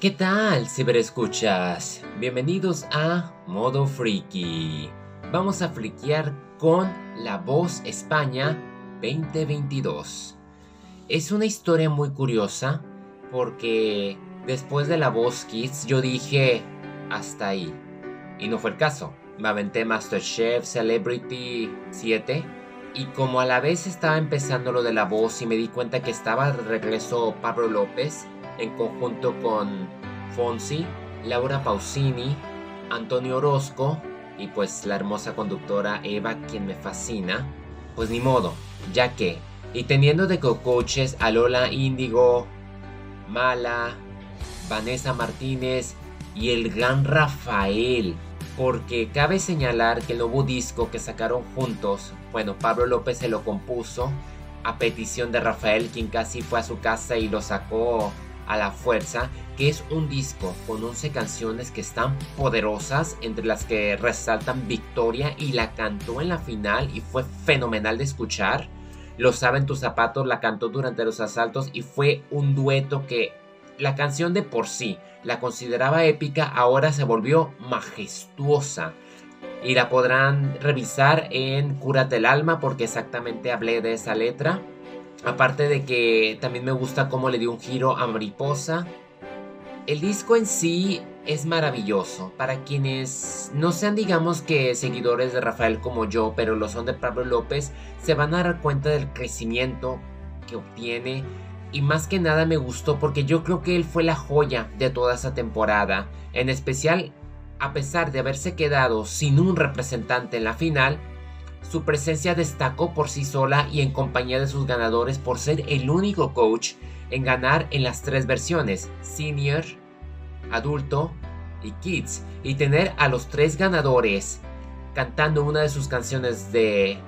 ¿Qué tal, ciberescuchas? Bienvenidos a Modo Freaky. Vamos a friquear con La Voz España 2022. Es una historia muy curiosa porque después de La Voz Kids yo dije hasta ahí. Y no fue el caso. Me aventé MasterChef Celebrity 7 y como a la vez estaba empezando lo de la voz y me di cuenta que estaba de regreso Pablo López, en conjunto con Fonsi, Laura Pausini, Antonio Orozco y pues la hermosa conductora Eva, quien me fascina. Pues ni modo, ya que, y teniendo de co-coaches a Lola Índigo, Mala, Vanessa Martínez y el gran Rafael. Porque cabe señalar que el nuevo disco que sacaron juntos, bueno, Pablo López se lo compuso a petición de Rafael, quien casi fue a su casa y lo sacó a la fuerza, que es un disco con 11 canciones que están poderosas, entre las que resaltan Victoria y la cantó en la final y fue fenomenal de escuchar. Lo saben tus zapatos, la cantó durante los asaltos y fue un dueto que la canción de por sí la consideraba épica, ahora se volvió majestuosa. Y la podrán revisar en Cúrate el alma porque exactamente hablé de esa letra. Aparte de que también me gusta cómo le dio un giro a Mariposa. El disco en sí es maravilloso. Para quienes no sean, digamos que seguidores de Rafael como yo, pero lo son de Pablo López, se van a dar cuenta del crecimiento que obtiene. Y más que nada me gustó porque yo creo que él fue la joya de toda esa temporada. En especial, a pesar de haberse quedado sin un representante en la final, su presencia destacó por sí sola y en compañía de sus ganadores por ser el único coach en ganar en las tres versiones, senior, adulto y kids, y tener a los tres ganadores cantando una de sus canciones de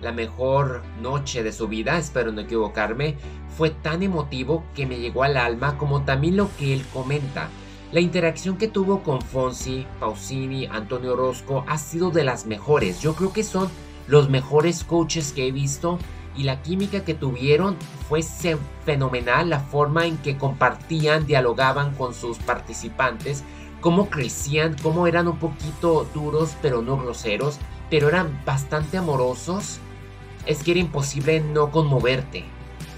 la mejor noche de su vida, espero no equivocarme, fue tan emotivo que me llegó al alma como también lo que él comenta. La interacción que tuvo con Fonsi, Pausini, Antonio Orozco ha sido de las mejores. Yo creo que son los mejores coaches que he visto y la química que tuvieron fue fenomenal, la forma en que compartían, dialogaban con sus participantes, cómo crecían, cómo eran un poquito duros pero no groseros, pero eran bastante amorosos. Es que era imposible no conmoverte.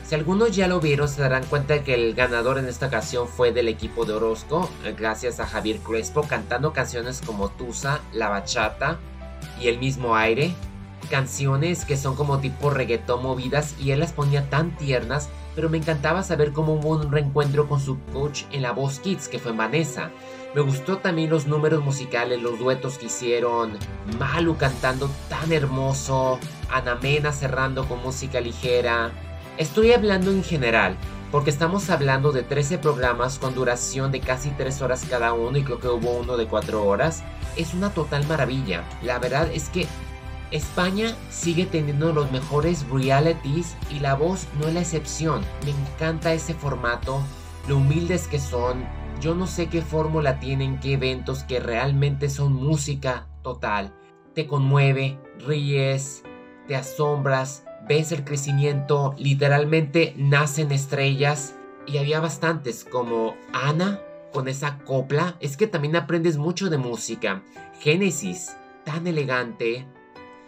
Si algunos ya lo vieron, se darán cuenta que el ganador en esta ocasión fue del equipo de Orozco, gracias a Javier Crespo cantando canciones como Tusa, La Bachata y El mismo aire, canciones que son como tipo reggaetón movidas y él las ponía tan tiernas, pero me encantaba saber cómo hubo un reencuentro con su coach en la voz Kids, que fue Vanessa. Me gustó también los números musicales, los duetos que hicieron, Malu cantando tan hermoso, Anamena cerrando con música ligera. Estoy hablando en general, porque estamos hablando de 13 programas con duración de casi 3 horas cada uno y creo que hubo uno de 4 horas. Es una total maravilla. La verdad es que España sigue teniendo los mejores realities y La Voz no es la excepción. Me encanta ese formato, lo humildes que son. Yo no sé qué fórmula tienen, qué eventos que realmente son música total. Te conmueve, ríes, te asombras, ves el crecimiento, literalmente nacen estrellas. Y había bastantes como Ana con esa copla. Es que también aprendes mucho de música. Génesis, tan elegante,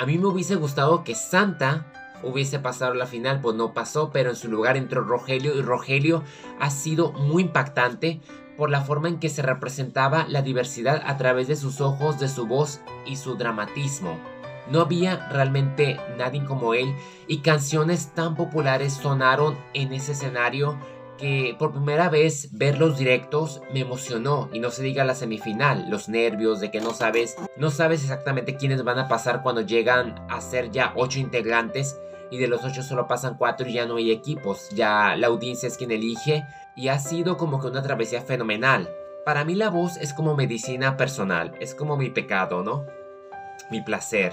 a mí me hubiese gustado que Santa hubiese pasado la final, pues no pasó, pero en su lugar entró Rogelio y Rogelio ha sido muy impactante por la forma en que se representaba la diversidad a través de sus ojos, de su voz y su dramatismo. No había realmente nadie como él y canciones tan populares sonaron en ese escenario que por primera vez ver los directos me emocionó y no se diga la semifinal, los nervios de que no sabes, no sabes exactamente quiénes van a pasar cuando llegan a ser ya ocho integrantes y de los ocho solo pasan cuatro y ya no hay equipos, ya la audiencia es quien elige y ha sido como que una travesía fenomenal. Para mí la voz es como medicina personal, es como mi pecado, ¿no? Mi placer.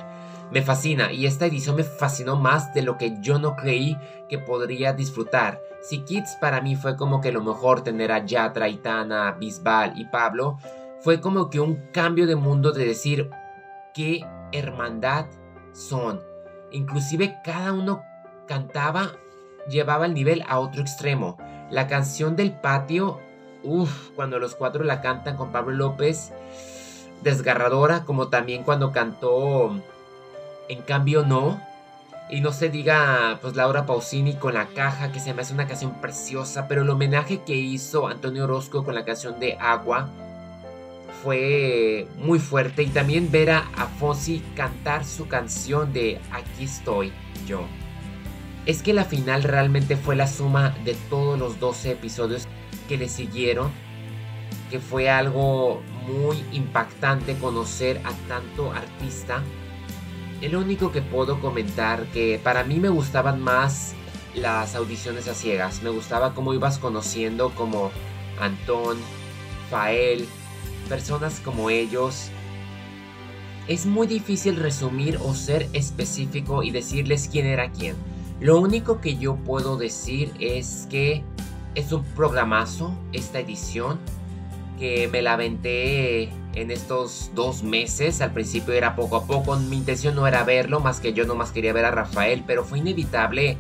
Me fascina y esta edición me fascinó más de lo que yo no creí que podría disfrutar. Si Kids para mí fue como que lo mejor tener a Yatra, Itana, Bisbal y Pablo, fue como que un cambio de mundo de decir qué hermandad son. Inclusive cada uno cantaba, llevaba el nivel a otro extremo. La canción del patio uff, cuando los cuatro la cantan con Pablo López, desgarradora, como también cuando cantó En cambio no. Y no se diga, pues Laura Pausini con la caja, que se me hace una canción preciosa, pero el homenaje que hizo Antonio Orozco con la canción de Agua fue muy fuerte. Y también ver a Fonsi cantar su canción de Aquí estoy yo. Es que la final realmente fue la suma de todos los 12 episodios que le siguieron, que fue algo muy impactante conocer a tanto artista. El único que puedo comentar que para mí me gustaban más las audiciones a ciegas. Me gustaba cómo ibas conociendo como Antón, Fael, personas como ellos. Es muy difícil resumir o ser específico y decirles quién era quién. Lo único que yo puedo decir es que es un programazo esta edición que me la aventé en estos dos meses. Al principio era poco a poco. Mi intención no era verlo, más que yo nomás quería ver a Rafael, pero fue inevitable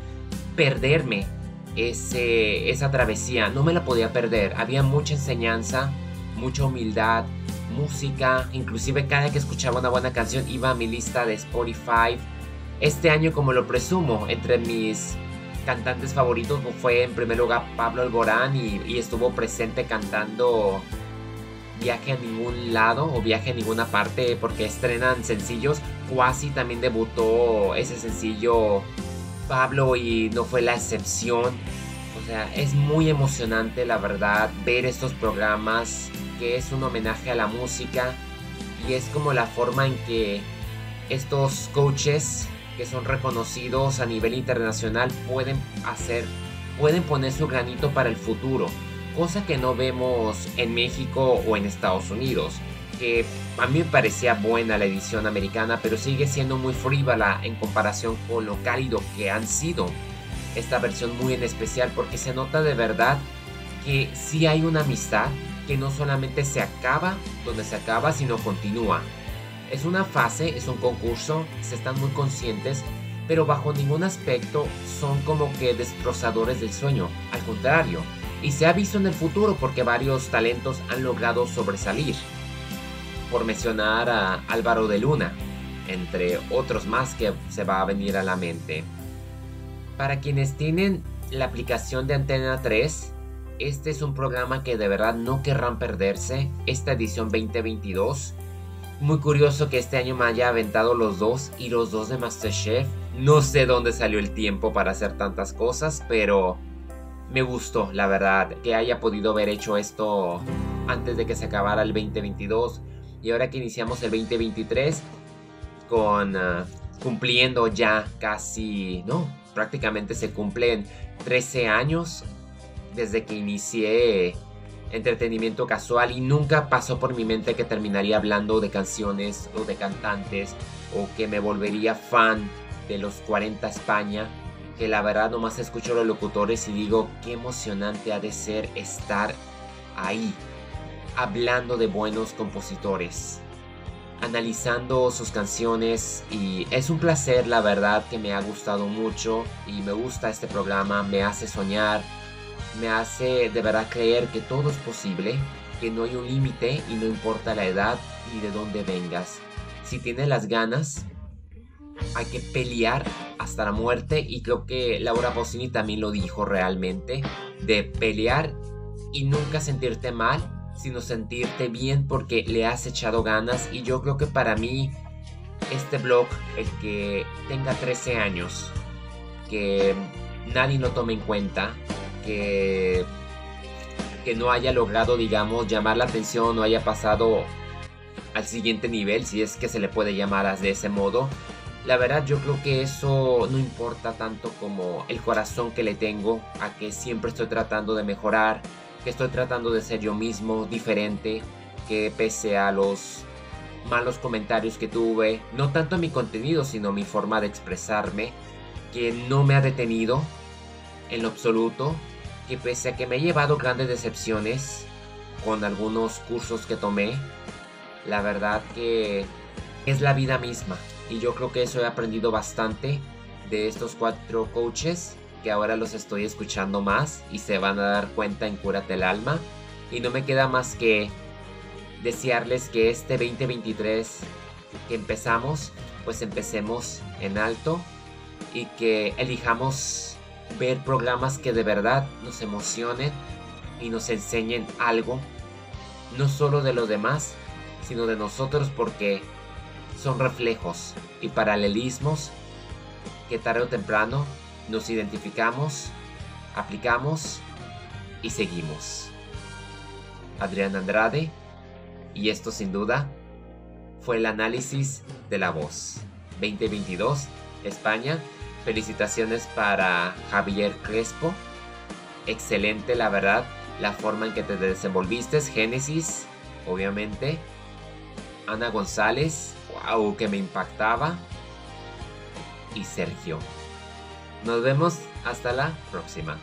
perderme ese, esa travesía. No me la podía perder. Había mucha enseñanza, mucha humildad, música. Inclusive cada que escuchaba una buena canción iba a mi lista de Spotify. Este año, como lo presumo, entre mis cantantes favoritos fue en primer lugar Pablo Alborán y, estuvo presente cantando Viaje a ningún lado o Viaje a ninguna parte porque estrenan sencillos. Cuasi también debutó ese sencillo Pablo y no fue la excepción. O sea, es muy emocionante la verdad ver estos programas que es un homenaje a la música y es como la forma en que estos coaches que son reconocidos a nivel internacional pueden hacer, pueden poner su granito para el futuro, cosa que no vemos en México o en Estados Unidos, que a mí me parecía buena la edición americana, pero sigue siendo muy frívola en comparación con lo cálido que han sido esta versión muy en especial, porque se nota de verdad que sí hay una amistad que no solamente se acaba donde se acaba, sino continúa. Es una fase, es un concurso, se están muy conscientes, pero bajo ningún aspecto son como que destrozadores del sueño, al contrario, y se ha visto en el futuro porque varios talentos han logrado sobresalir. Por mencionar a Álvaro de Luna, entre otros más que se va a venir a la mente. Para quienes tienen la aplicación de Antena 3, este es un programa que de verdad no querrán perderse, esta edición 2022 muy curioso que este año me haya aventado los dos y los dos de Masterchef. No sé dónde salió el tiempo para hacer tantas cosas, pero me gustó, la verdad, que haya podido haber hecho esto antes de que se acabara el 2022 y ahora que iniciamos el 2023 con ah, cumpliendo ya casi, no, prácticamente se cumplen 13 años desde que inicié entretenimiento casual y nunca pasó por mi mente que terminaría hablando de canciones o de cantantes o que me volvería fan de los 40 España, que la verdad nomás escucho los locutores y digo qué emocionante ha de ser estar ahí, hablando de buenos compositores, analizando sus canciones y es un placer la verdad que me ha gustado mucho y me gusta este programa, me hace soñar me hace de verdad creer que todo es posible, que no hay un límite y no importa la edad ni de dónde vengas. Si tienes las ganas, hay que pelear hasta la muerte y creo que Laura Bosini también lo dijo realmente, de pelear y nunca sentirte mal, sino sentirte bien porque le has echado ganas y yo creo que para mí este blog, el que tenga 13 años, que nadie lo tome en cuenta, que, no haya logrado, digamos, llamar la atención o haya pasado al siguiente nivel, si es que se le puede llamar de ese modo. La verdad yo creo que eso no importa tanto como el corazón que le tengo a que siempre estoy tratando de mejorar, que estoy tratando de ser yo mismo diferente, que pese a los malos comentarios que tuve, no tanto mi contenido, sino mi forma de expresarme, que no me ha detenido en lo absoluto, que pese a que me he llevado grandes decepciones con algunos cursos que tomé, la verdad que es la vida misma. Y yo creo que eso he aprendido bastante de estos cuatro coaches que ahora los estoy escuchando más y se van a dar cuenta en Cúrate el Alma. Y no me queda más que desearles que este 2023 que empezamos, pues empecemos en alto y que elijamos ver programas que de verdad nos emocionen y nos enseñen algo, no solo de los demás, sino de nosotros porque son reflejos y paralelismos que tarde o temprano nos identificamos, aplicamos y seguimos. Adrián Andrade, y esto sin duda fue el análisis de la voz 2022 España. Felicitaciones para Javier Crespo. Excelente, la verdad, la forma en que te desenvolviste. Génesis, obviamente. Ana González, wow, que me impactaba. Y Sergio. Nos vemos hasta la próxima.